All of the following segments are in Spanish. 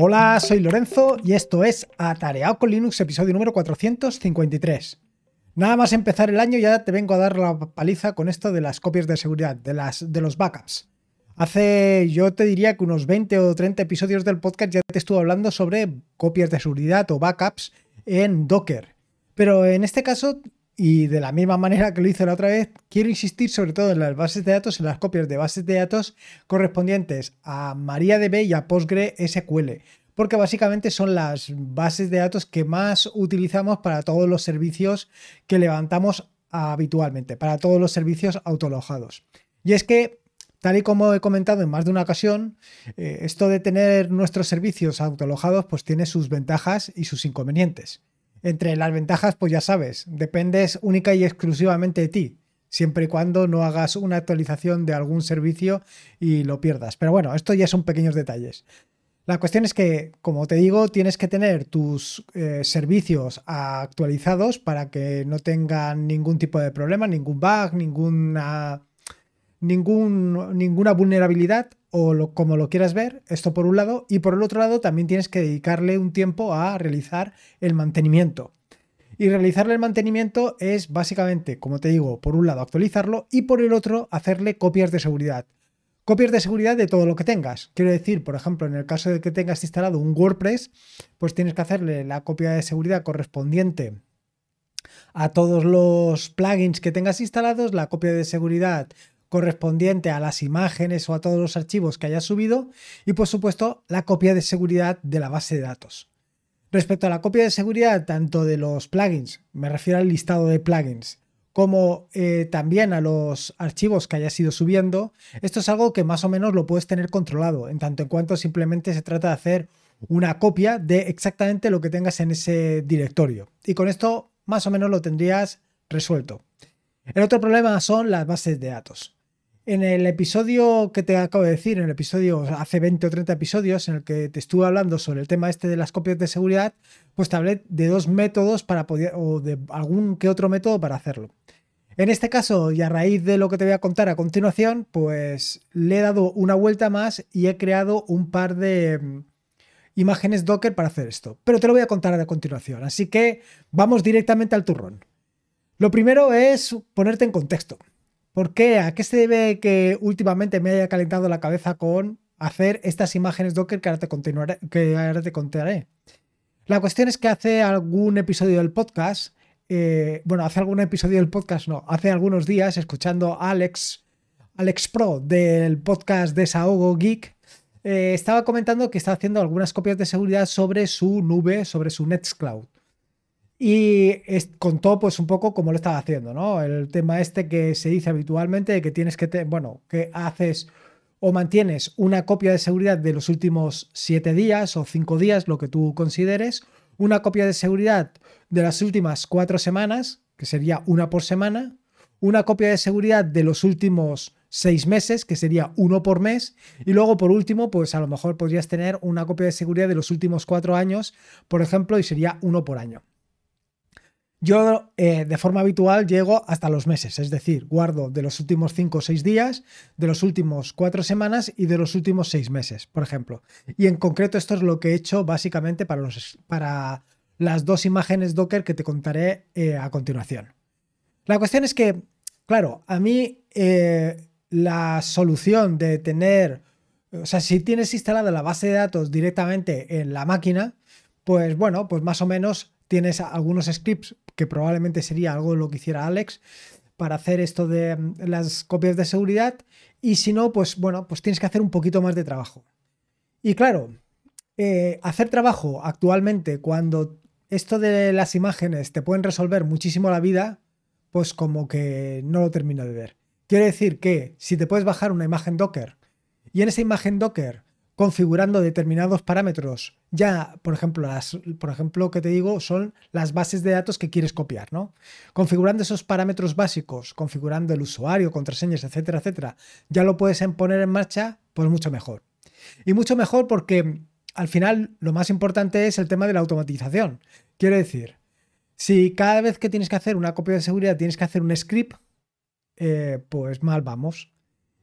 Hola, soy Lorenzo y esto es Atareado con Linux, episodio número 453. Nada más empezar el año ya te vengo a dar la paliza con esto de las copias de seguridad, de, las, de los backups. Hace, yo te diría que unos 20 o 30 episodios del podcast ya te estuve hablando sobre copias de seguridad o backups en Docker. Pero en este caso y de la misma manera que lo hice la otra vez, quiero insistir sobre todo en las bases de datos, en las copias de bases de datos correspondientes a MariaDB y a PostgreSQL, porque básicamente son las bases de datos que más utilizamos para todos los servicios que levantamos habitualmente, para todos los servicios autolojados. Y es que, tal y como he comentado en más de una ocasión, eh, esto de tener nuestros servicios autolojados pues tiene sus ventajas y sus inconvenientes. Entre las ventajas, pues ya sabes, dependes única y exclusivamente de ti, siempre y cuando no hagas una actualización de algún servicio y lo pierdas. Pero bueno, esto ya son pequeños detalles. La cuestión es que, como te digo, tienes que tener tus eh, servicios actualizados para que no tengan ningún tipo de problema, ningún bug, ninguna, ninguna vulnerabilidad o como lo quieras ver, esto por un lado, y por el otro lado también tienes que dedicarle un tiempo a realizar el mantenimiento. Y realizarle el mantenimiento es básicamente, como te digo, por un lado actualizarlo y por el otro hacerle copias de seguridad. Copias de seguridad de todo lo que tengas. Quiero decir, por ejemplo, en el caso de que tengas instalado un WordPress, pues tienes que hacerle la copia de seguridad correspondiente a todos los plugins que tengas instalados, la copia de seguridad correspondiente a las imágenes o a todos los archivos que hayas subido y por supuesto la copia de seguridad de la base de datos. Respecto a la copia de seguridad tanto de los plugins, me refiero al listado de plugins, como eh, también a los archivos que hayas ido subiendo, esto es algo que más o menos lo puedes tener controlado, en tanto en cuanto simplemente se trata de hacer una copia de exactamente lo que tengas en ese directorio. Y con esto más o menos lo tendrías resuelto. El otro problema son las bases de datos. En el episodio que te acabo de decir, en el episodio hace 20 o 30 episodios en el que te estuve hablando sobre el tema este de las copias de seguridad, pues te hablé de dos métodos para poder, o de algún que otro método para hacerlo. En este caso, y a raíz de lo que te voy a contar a continuación, pues le he dado una vuelta más y he creado un par de mm, imágenes Docker para hacer esto. Pero te lo voy a contar a continuación, así que vamos directamente al turrón. Lo primero es ponerte en contexto. ¿Por qué? ¿A qué se debe que últimamente me haya calentado la cabeza con hacer estas imágenes Docker que ahora te, continuaré, que ahora te contaré? La cuestión es que hace algún episodio del podcast, eh, bueno, hace algún episodio del podcast, no, hace algunos días, escuchando a Alex, Alex Pro del podcast Desahogo Geek, eh, estaba comentando que está haciendo algunas copias de seguridad sobre su nube, sobre su Nextcloud. Y contó pues un poco cómo lo estaba haciendo, ¿no? El tema este que se dice habitualmente que tienes que, bueno, que haces o mantienes una copia de seguridad de los últimos siete días o cinco días, lo que tú consideres, una copia de seguridad de las últimas cuatro semanas, que sería una por semana, una copia de seguridad de los últimos seis meses, que sería uno por mes, y luego por último, pues a lo mejor podrías tener una copia de seguridad de los últimos cuatro años, por ejemplo, y sería uno por año. Yo eh, de forma habitual llego hasta los meses, es decir, guardo de los últimos 5 o 6 días, de los últimos 4 semanas y de los últimos 6 meses, por ejemplo. Y en concreto esto es lo que he hecho básicamente para, los, para las dos imágenes Docker que te contaré eh, a continuación. La cuestión es que, claro, a mí eh, la solución de tener, o sea, si tienes instalada la base de datos directamente en la máquina, pues bueno, pues más o menos tienes algunos scripts que probablemente sería algo lo que hiciera Alex para hacer esto de mm, las copias de seguridad y si no, pues bueno, pues tienes que hacer un poquito más de trabajo. Y claro, eh, hacer trabajo actualmente cuando esto de las imágenes te pueden resolver muchísimo la vida, pues como que no lo termino de ver. Quiere decir que si te puedes bajar una imagen Docker y en esa imagen Docker configurando determinados parámetros. Ya, por ejemplo, las, por ejemplo, que te digo, son las bases de datos que quieres copiar, ¿no? Configurando esos parámetros básicos, configurando el usuario, contraseñas, etcétera, etcétera, ya lo puedes poner en marcha, pues mucho mejor. Y mucho mejor porque al final lo más importante es el tema de la automatización. Quiero decir, si cada vez que tienes que hacer una copia de seguridad tienes que hacer un script, eh, pues mal vamos.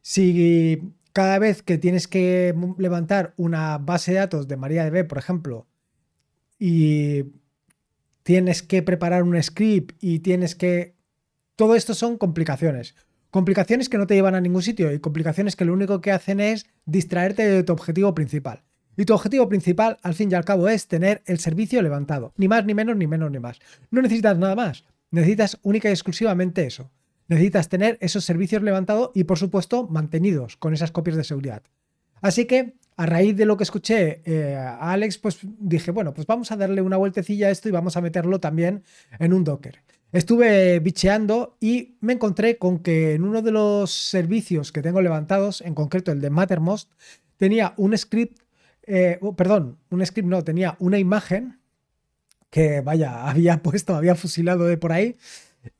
Si cada vez que tienes que levantar una base de datos de MariaDB, por ejemplo, y tienes que preparar un script y tienes que... Todo esto son complicaciones. Complicaciones que no te llevan a ningún sitio y complicaciones que lo único que hacen es distraerte de tu objetivo principal. Y tu objetivo principal, al fin y al cabo, es tener el servicio levantado. Ni más, ni menos, ni menos, ni más. No necesitas nada más. Necesitas única y exclusivamente eso necesitas tener esos servicios levantados y por supuesto mantenidos con esas copias de seguridad. Así que a raíz de lo que escuché eh, a Alex, pues dije, bueno, pues vamos a darle una vueltecilla a esto y vamos a meterlo también en un Docker. Estuve bicheando y me encontré con que en uno de los servicios que tengo levantados, en concreto el de Mattermost, tenía un script, eh, oh, perdón, un script no, tenía una imagen que vaya, había puesto, había fusilado de por ahí,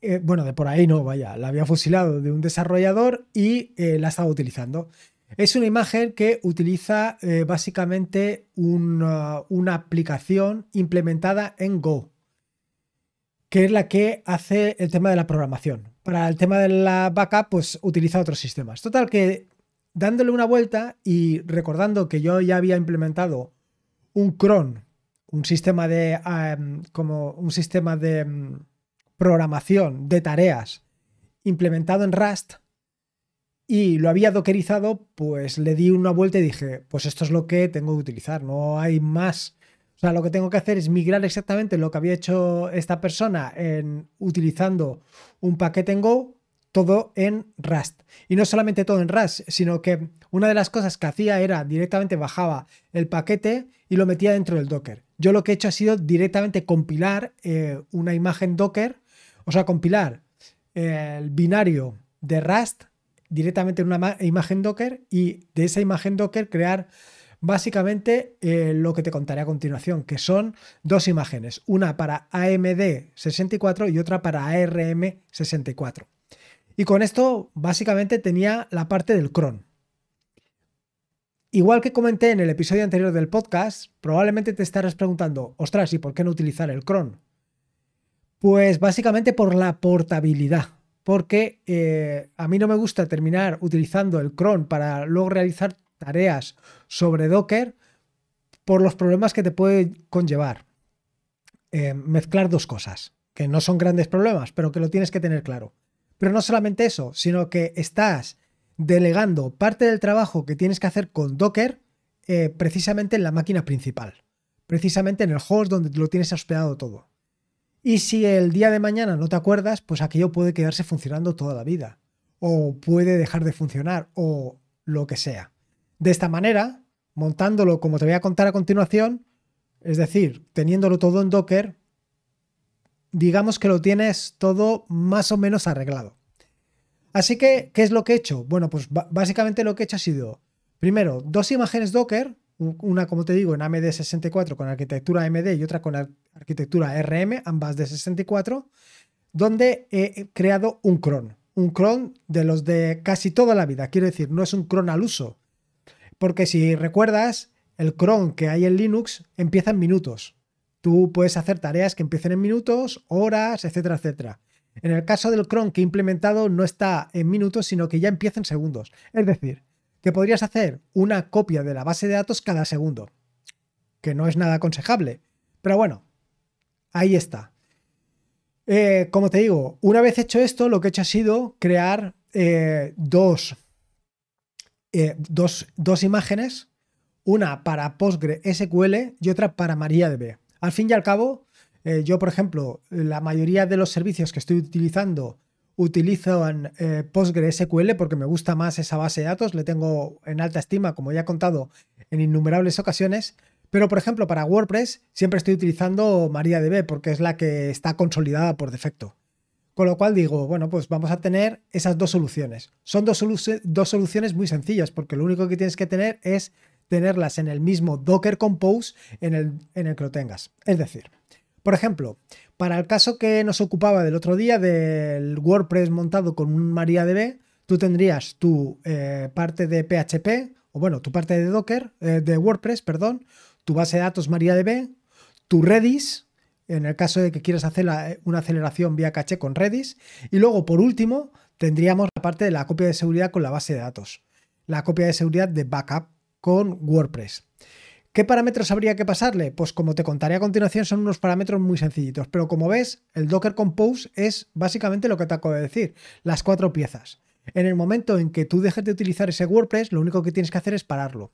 eh, bueno, de por ahí no, vaya, la había fusilado de un desarrollador y eh, la estaba utilizando. Es una imagen que utiliza eh, básicamente una, aplicación implementada en Go, que es la que hace el tema de la programación. Para el tema de la backup, pues utiliza otros sistemas. Total que dándole una vuelta y recordando que yo ya había implementado un cron, un sistema de como un sistema de programación de tareas implementado en Rust y lo había dockerizado, pues le di una vuelta y dije, pues esto es lo que tengo que utilizar, no hay más. O sea, lo que tengo que hacer es migrar exactamente lo que había hecho esta persona en utilizando un paquete en Go, todo en Rust. Y no solamente todo en Rust, sino que una de las cosas que hacía era directamente bajaba el paquete y lo metía dentro del Docker. Yo lo que he hecho ha sido directamente compilar eh, una imagen Docker o sea, compilar el binario de Rust directamente en una imagen Docker y de esa imagen Docker crear básicamente eh, lo que te contaré a continuación, que son dos imágenes, una para AMD64 y otra para ARM64. Y con esto básicamente tenía la parte del cron. Igual que comenté en el episodio anterior del podcast, probablemente te estarás preguntando, ostras, ¿y por qué no utilizar el cron? Pues básicamente por la portabilidad, porque eh, a mí no me gusta terminar utilizando el cron para luego realizar tareas sobre Docker por los problemas que te puede conllevar. Eh, mezclar dos cosas, que no son grandes problemas, pero que lo tienes que tener claro. Pero no solamente eso, sino que estás delegando parte del trabajo que tienes que hacer con Docker eh, precisamente en la máquina principal, precisamente en el host donde lo tienes hospedado todo. Y si el día de mañana no te acuerdas, pues aquello puede quedarse funcionando toda la vida. O puede dejar de funcionar, o lo que sea. De esta manera, montándolo como te voy a contar a continuación, es decir, teniéndolo todo en Docker, digamos que lo tienes todo más o menos arreglado. Así que, ¿qué es lo que he hecho? Bueno, pues básicamente lo que he hecho ha sido, primero, dos imágenes Docker, una, como te digo, en AMD 64 con arquitectura AMD y otra con arquitectura RM, ambas de 64, donde he creado un cron. Un cron de los de casi toda la vida. Quiero decir, no es un cron al uso. Porque si recuerdas, el cron que hay en Linux empieza en minutos. Tú puedes hacer tareas que empiecen en minutos, horas, etcétera, etcétera. En el caso del cron que he implementado no está en minutos, sino que ya empieza en segundos. Es decir, que podrías hacer una copia de la base de datos cada segundo, que no es nada aconsejable. Pero bueno, ahí está. Eh, como te digo, una vez hecho esto, lo que he hecho ha sido crear eh, dos, eh, dos, dos, imágenes, una para PostgreSQL y otra para MariaDB. Al fin y al cabo, yo, por ejemplo, la mayoría de los servicios que estoy utilizando utilizo en eh, PostgreSQL porque me gusta más esa base de datos, le tengo en alta estima, como ya he contado en innumerables ocasiones. Pero, por ejemplo, para WordPress siempre estoy utilizando MariaDB porque es la que está consolidada por defecto. Con lo cual digo, bueno, pues vamos a tener esas dos soluciones. Son dos, dos soluciones muy sencillas porque lo único que tienes que tener es tenerlas en el mismo Docker Compose en el, en el que lo tengas. Es decir, por ejemplo, para el caso que nos ocupaba del otro día del WordPress montado con un MariaDB, tú tendrías tu eh, parte de PHP, o bueno, tu parte de Docker, eh, de WordPress, perdón, tu base de datos MariaDB, tu Redis, en el caso de que quieras hacer una aceleración vía caché con Redis, y luego por último tendríamos la parte de la copia de seguridad con la base de datos. la copia de seguridad de backup con WordPress. ¿Qué parámetros habría que pasarle? Pues como te contaré a continuación son unos parámetros muy sencillitos, pero como ves, el Docker Compose es básicamente lo que te acabo de decir, las cuatro piezas. En el momento en que tú dejes de utilizar ese WordPress, lo único que tienes que hacer es pararlo.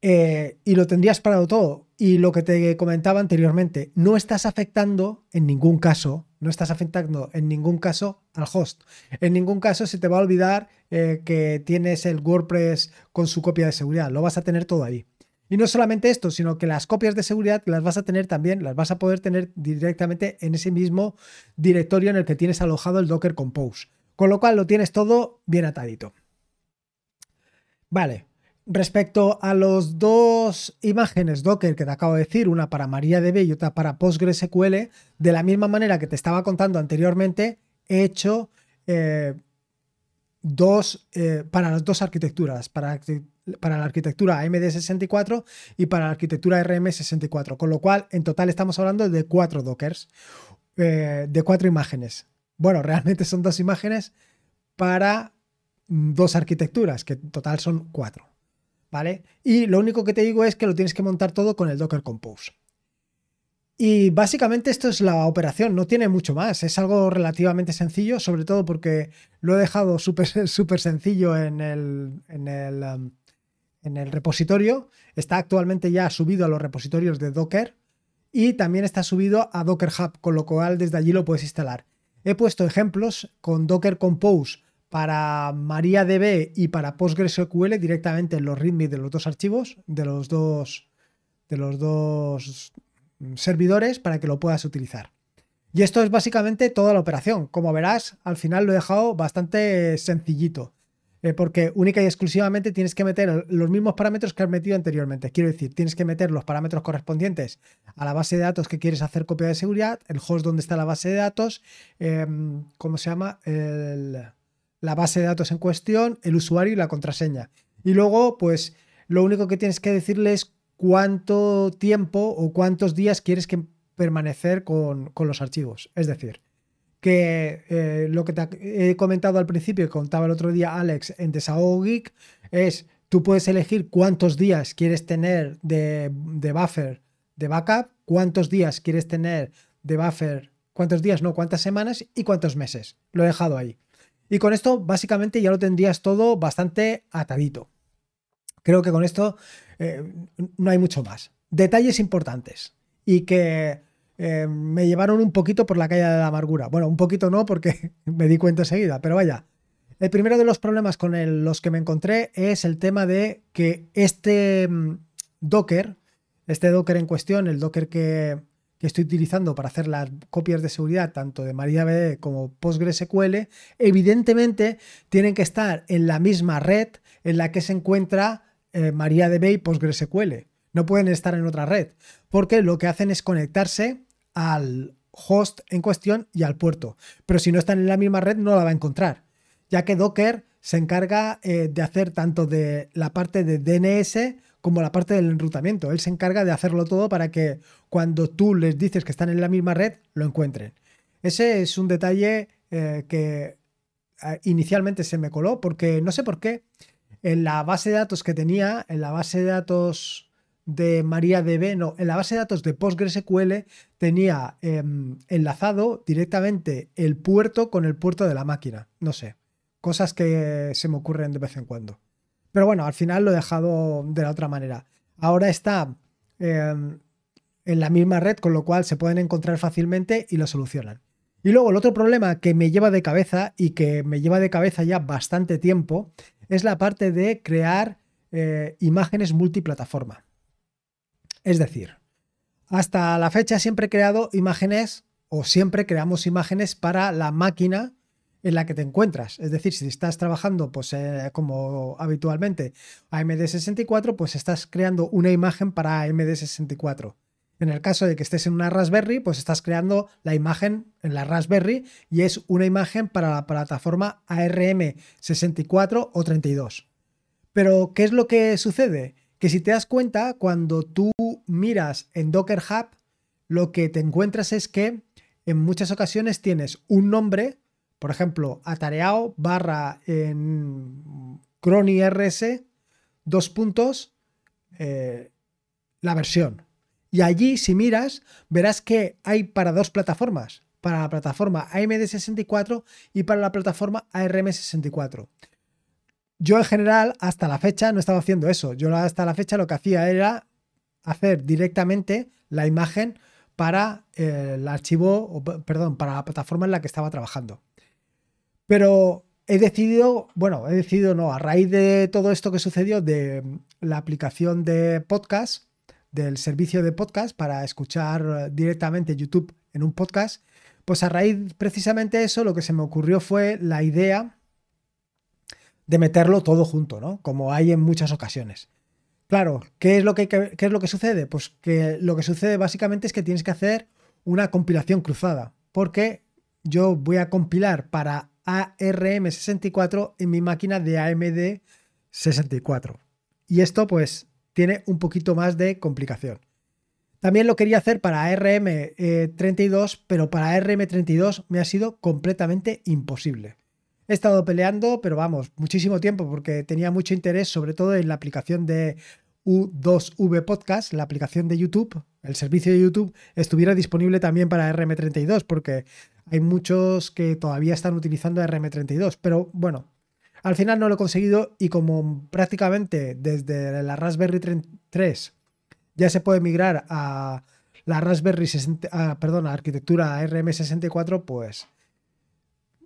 Eh, y lo tendrías parado todo. Y lo que te comentaba anteriormente, no estás afectando en ningún caso, no estás afectando en ningún caso al host. En ningún caso se te va a olvidar eh, que tienes el WordPress con su copia de seguridad, lo vas a tener todo ahí. Y no solamente esto, sino que las copias de seguridad las vas a tener también, las vas a poder tener directamente en ese mismo directorio en el que tienes alojado el Docker Compose. Con lo cual lo tienes todo bien atadito. Vale, respecto a los dos imágenes Docker que te acabo de decir, una para MariaDB y otra para PostgreSQL, de la misma manera que te estaba contando anteriormente, he hecho eh, dos, eh, para las dos arquitecturas, para, la arquitectura AMD64 y para la arquitectura RM64, con lo cual en total estamos hablando de cuatro dockers, eh, de cuatro imágenes. Bueno, realmente son dos imágenes para dos arquitecturas, que en total son cuatro. ¿Vale? Y lo único que te digo es que lo tienes que montar todo con el Docker Compose. Y básicamente esto es la operación, no tiene mucho más, es algo relativamente sencillo, sobre todo porque lo he dejado súper sencillo en el, en, el, um, en el repositorio, está actualmente ya subido a los repositorios de Docker y también está subido a Docker Hub, con lo cual desde allí lo puedes instalar. He puesto ejemplos con Docker Compose para MariaDB y para PostgreSQL directamente en los readme de los dos archivos, de los dos, de los dos servidores para que lo puedas utilizar. Y esto es básicamente toda la operación. Como verás, al final lo he dejado bastante sencillito. Eh, porque única y exclusivamente tienes que meter los mismos parámetros que has metido anteriormente. Quiero decir, tienes que meter los parámetros correspondientes a la base de datos que quieres hacer copia de seguridad, el host donde está la base de datos, em, ¿cómo se llama? La base de datos en cuestión, el usuario y la contraseña. Y luego, pues, lo único que tienes que decirle es cuánto tiempo o cuántos días quieres que permanecer con, los archivos. Es decir, que eh, lo que te he comentado al principio, que contaba el otro día Alex en Desahogo Geek, es tú puedes elegir cuántos días quieres tener de, de, buffer de backup, cuántos días quieres tener de buffer, cuántos días, no, cuántas semanas y cuántos meses. Lo he dejado ahí. Y con esto básicamente ya lo tendrías todo bastante atadito. Creo que con esto eh, no hay mucho más. Detalles importantes y que eh, me llevaron un poquito por la calle de la amargura. Bueno, un poquito no porque me di cuenta enseguida, pero vaya. El primero de los problemas con los que me encontré es el tema de que este mm, Docker, este Docker en cuestión, el Docker que, que estoy utilizando para hacer las copias de seguridad tanto de MariaDB como PostgreSQL, evidentemente tienen que estar en la misma red en la que se encuentra eh, MariaDB y PostgreSQL. No pueden estar en otra red, porque lo que hacen es conectarse al host en cuestión y al puerto. Pero si no están en la misma red, no la va a encontrar, ya que Docker se encarga eh, de hacer tanto de la parte de DNS como la parte del enrutamiento. Él se encarga de hacerlo todo para que cuando tú les dices que están en la misma red, lo encuentren. Ese es un detalle eh, que inicialmente se me coló porque no sé por qué en la base de datos que tenía, en la base de datos de MariaDB, no, en la base de datos de PostgreSQL tenía em, enlazado directamente el puerto con el puerto de la máquina. No sé, cosas que se me ocurren de vez en cuando. Pero bueno, al final lo he dejado de la otra manera. Ahora está em, en la misma red, con lo cual se pueden encontrar fácilmente y lo solucionan. Y luego el otro problema que me lleva de cabeza y que me lleva de cabeza ya bastante tiempo es la parte de crear eh, imágenes multiplataforma. Es decir, hasta la fecha siempre he creado imágenes o siempre creamos imágenes para la máquina en la que te encuentras. Es decir, si estás trabajando pues, eh, como habitualmente AMD64, pues estás creando una imagen para AMD64. En el caso de que estés en una Raspberry, pues estás creando la imagen en la Raspberry y es una imagen para la plataforma ARM64 o 32. Pero, ¿qué es lo que sucede? Que si te das cuenta, cuando tú miras en Docker Hub, lo que te encuentras es que en muchas ocasiones tienes un nombre, por ejemplo, atareado barra en Crony RS, dos puntos, eh, la versión. Y allí, si miras, verás que hay para dos plataformas, para la plataforma AMD64 y para la plataforma ARM64. Yo en general, hasta la fecha, no estaba haciendo eso. Yo hasta la fecha lo que hacía era hacer directamente la imagen para eh, el archivo, perdón, para la plataforma en la que estaba trabajando. Pero he decidido, bueno, he decidido no, a raíz de todo esto que sucedió de la aplicación de podcast, del servicio de podcast para escuchar directamente YouTube en un podcast, pues a raíz precisamente de eso lo que se me ocurrió fue la idea de meterlo todo junto, ¿no? Como hay en muchas ocasiones. Claro, ¿qué es lo que, qué es lo que sucede? Pues que lo que sucede básicamente es que tienes que hacer una compilación cruzada, porque yo voy a compilar para ARM64 en mi máquina de AMD 64. Y esto pues tiene un poquito más de complicación. También lo quería hacer para ARM32, eh, pero para ARM32 me ha sido completamente imposible. He estado peleando, pero vamos, muchísimo tiempo porque tenía mucho interés, sobre todo en la aplicación de U2V Podcast, la aplicación de YouTube, el servicio de YouTube, estuviera disponible también para RM32, porque hay muchos que todavía están utilizando RM32. Pero bueno, al final no lo he conseguido y como prácticamente desde la Raspberry 3 ya se puede migrar a la Raspberry 60, perdón, a arquitectura RM64, pues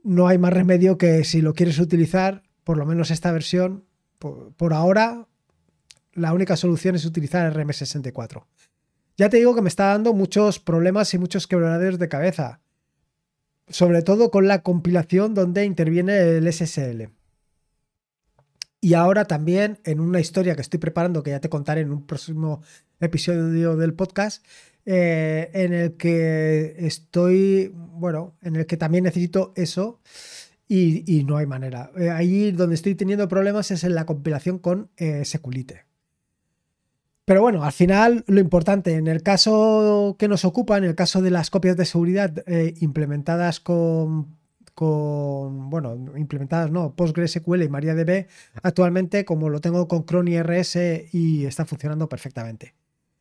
no hay más remedio que si lo quieres utilizar, por lo menos esta versión, por, ahora, la única solución es utilizar RM64. Ya te digo que me está dando muchos problemas y muchos quebraderos de cabeza, sobre todo con la compilación donde interviene el SSL. Y ahora también en una historia que estoy preparando, que ya te contaré en un próximo episodio del podcast, eh, en el que estoy, bueno, en el que también necesito eso y, no hay manera. Eh, ahí donde estoy teniendo problemas es en la compilación con eh. Pero bueno, al final lo importante, en el caso que nos ocupa, en el caso de las copias de seguridad implementadas con, con, bueno, implementadas no, PostgreSQL y MariaDB, actualmente como lo tengo con Crony RS y está funcionando perfectamente.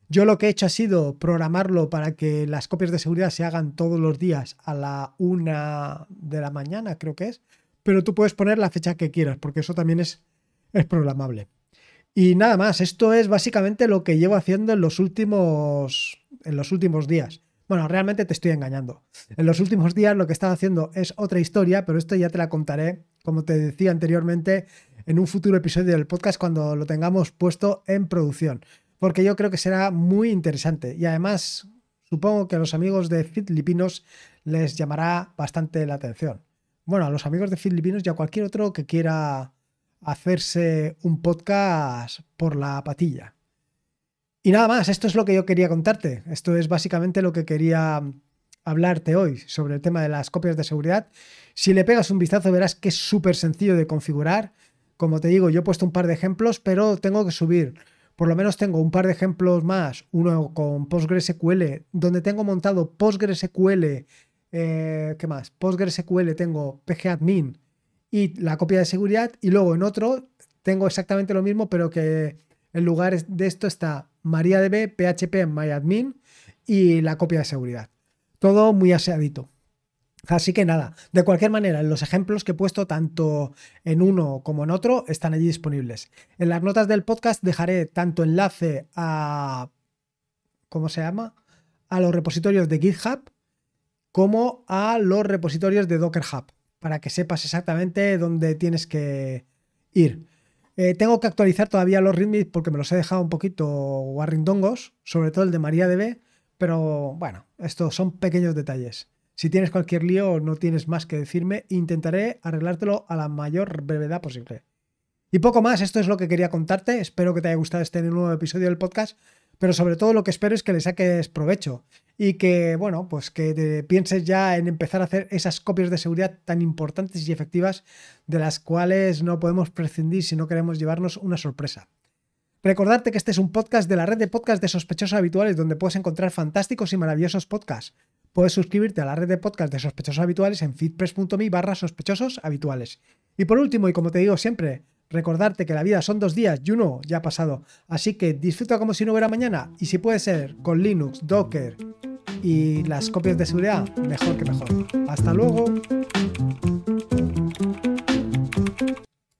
Yo lo que he hecho ha sido programarlo para que las copias de seguridad se hagan todos los días a la una de la mañana, creo que es. Pero tú puedes poner la fecha que quieras, porque eso también es, es programable. Y nada más, esto es básicamente lo que llevo haciendo en los últimos, en los últimos días. Bueno, realmente te estoy engañando. En los últimos días lo que he estado haciendo es otra historia, pero esto ya te la contaré, como te decía anteriormente, en un futuro episodio del podcast cuando lo tengamos puesto en producción porque yo creo que será muy interesante y además supongo que a los amigos de Filipinos les llamará bastante la atención. Bueno, a los amigos de Filipinos y a cualquier otro que quiera hacerse un podcast por la patilla. Y nada más, esto es lo que yo quería contarte. Esto es básicamente lo que quería hablarte hoy sobre el tema de las copias de seguridad. Si le pegas un vistazo verás que es súper sencillo de configurar. Como te digo, yo he puesto un par de ejemplos, pero tengo que subir por lo menos tengo un par de ejemplos más, uno con PostgreSQL, donde tengo montado PostgreSQL, eh, ¿qué más? PostgreSQL tengo pgadmin y la copia de seguridad, y luego en otro tengo exactamente lo mismo, pero que en lugar de esto está MariaDB, PHP, MyAdmin y la copia de seguridad. Todo muy aseadito. Así que nada, de cualquier manera, los ejemplos que he puesto tanto en uno como en otro están allí disponibles. En las notas del podcast dejaré tanto enlace a... ¿Cómo se llama? A los repositorios de GitHub como a los repositorios de Docker Hub, para que sepas exactamente dónde tienes que ir. Eh, tengo que actualizar todavía los readmes porque me los he dejado un poquito guarrindongos, sobre todo el de MariaDB, pero bueno, estos son pequeños detalles. Si tienes cualquier lío, no tienes más que decirme. Intentaré arreglártelo a la mayor brevedad posible. Y poco más, esto es lo que quería contarte. Espero que te haya gustado este nuevo episodio del podcast. Pero sobre todo lo que espero es que le saques provecho y que, bueno, pues que pienses ya en empezar a hacer esas copias de seguridad tan importantes y efectivas de las cuales no podemos prescindir si no queremos llevarnos una sorpresa. Recordarte que este es un podcast de la red de podcasts de sospechosos habituales donde puedes encontrar fantásticos y maravillosos podcasts puedes suscribirte a la red de podcast de sospechosos habituales en feedpress.me barra sospechosos habituales. Y por último, y como te digo siempre, Recordarte que la vida son dos días y uno ya ha pasado. Así que disfruta como si no hubiera mañana y si puede ser con Linux, Docker y las copias de seguridad, mejor que mejor. Hasta luego.